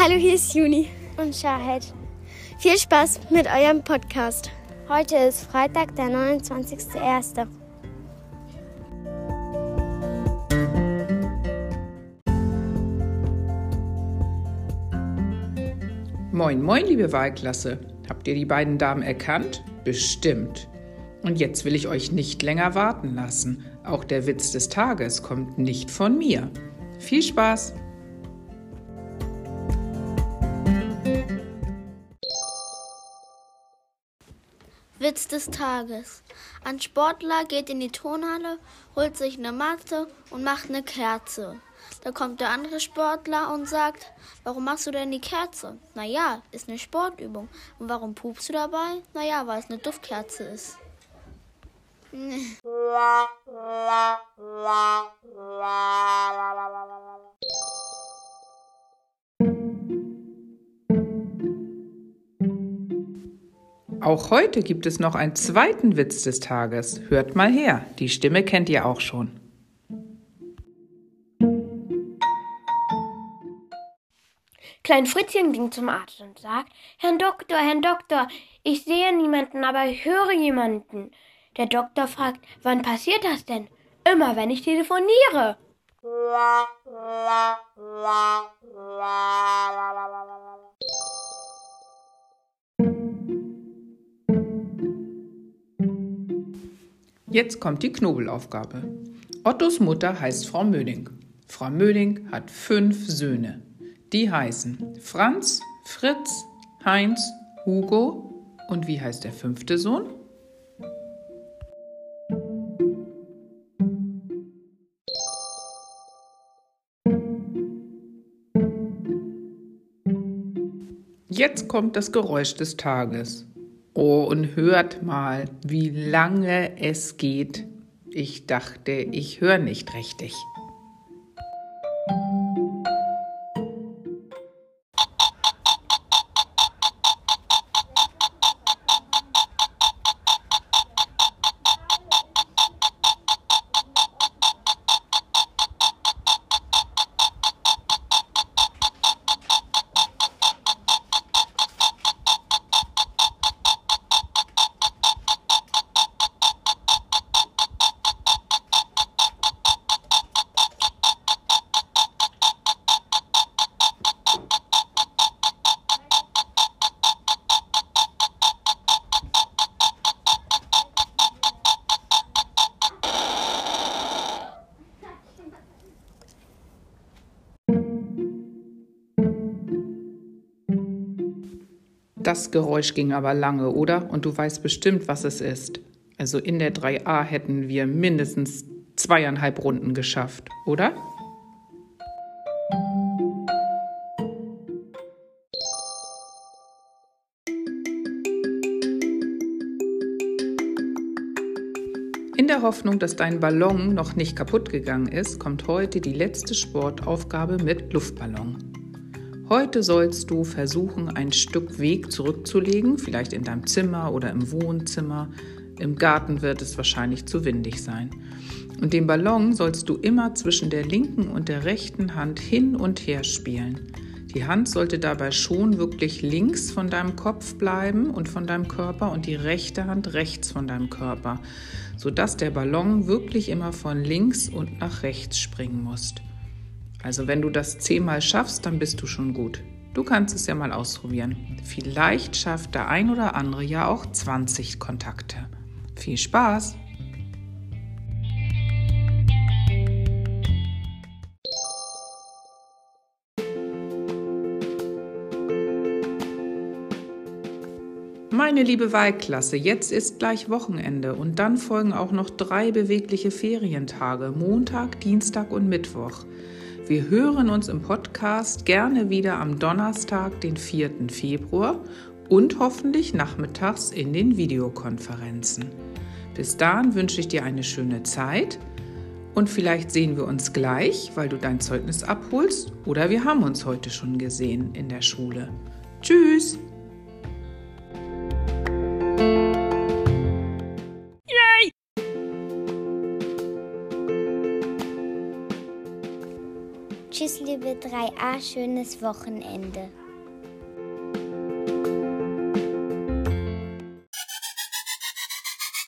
Hallo, hier ist Juni. und Shahid. Viel Spaß mit eurem Podcast. Heute ist Freitag, der 29.01. Moin, moin, liebe Wahlklasse. Habt ihr die beiden Damen erkannt? Bestimmt. Und jetzt will ich euch nicht länger warten lassen. Auch der Witz des Tages kommt nicht von mir. Viel Spaß! Witz des Tages. Ein Sportler geht in die Turnhalle, holt sich eine Matte und macht eine Kerze. Da kommt der andere Sportler und sagt, warum machst du denn die Kerze? Naja, ist eine Sportübung. Und warum pupst du dabei? Naja, weil es eine Duftkerze ist. Auch heute gibt es noch einen zweiten Witz des Tages. Hört mal her, die Stimme kennt ihr auch schon. Klein Fritzchen ging zum Arzt und sagt, Herr Doktor, Herr Doktor, ich sehe niemanden, aber ich höre jemanden. Der Doktor fragt, wann passiert das denn? Immer, wenn ich telefoniere. Jetzt kommt die Knobelaufgabe. Ottos Mutter heißt Frau Möding. Frau Möding hat fünf Söhne. Die heißen Franz, Fritz, Heinz, Hugo und wie heißt der fünfte Sohn? Jetzt kommt das Geräusch des Tages. Oh, und hört mal, wie lange es geht. Ich dachte, ich höre nicht richtig. Das Geräusch ging aber lange, oder? Und du weißt bestimmt, was es ist. Also in der 3a hätten wir mindestens zweieinhalb Runden geschafft, oder? In der Hoffnung, dass dein Ballon noch nicht kaputt gegangen ist, kommt heute die letzte Sportaufgabe mit Luftballon. Heute sollst du versuchen, ein Stück Weg zurückzulegen, vielleicht in deinem Zimmer oder im Wohnzimmer. Im Garten wird es wahrscheinlich zu windig sein. Und den Ballon sollst du immer zwischen der linken und der rechten Hand hin und her spielen. Die Hand sollte dabei schon wirklich links von deinem Kopf bleiben und von deinem Körper und die rechte Hand rechts von deinem Körper, sodass der Ballon wirklich immer von links und nach rechts springen muss. Also wenn du das zehnmal schaffst, dann bist du schon gut. Du kannst es ja mal ausprobieren. Vielleicht schafft der ein oder andere ja auch 20 Kontakte. Viel Spaß! Meine liebe Wahlklasse, jetzt ist gleich Wochenende und dann folgen auch noch drei bewegliche Ferientage, Montag, Dienstag und Mittwoch. Wir hören uns im Podcast gerne wieder am Donnerstag, den 4. Februar und hoffentlich nachmittags in den Videokonferenzen. Bis dahin wünsche ich dir eine schöne Zeit und vielleicht sehen wir uns gleich, weil du dein Zeugnis abholst oder wir haben uns heute schon gesehen in der Schule. Tschüss! Tschüss, liebe 3a, schönes Wochenende.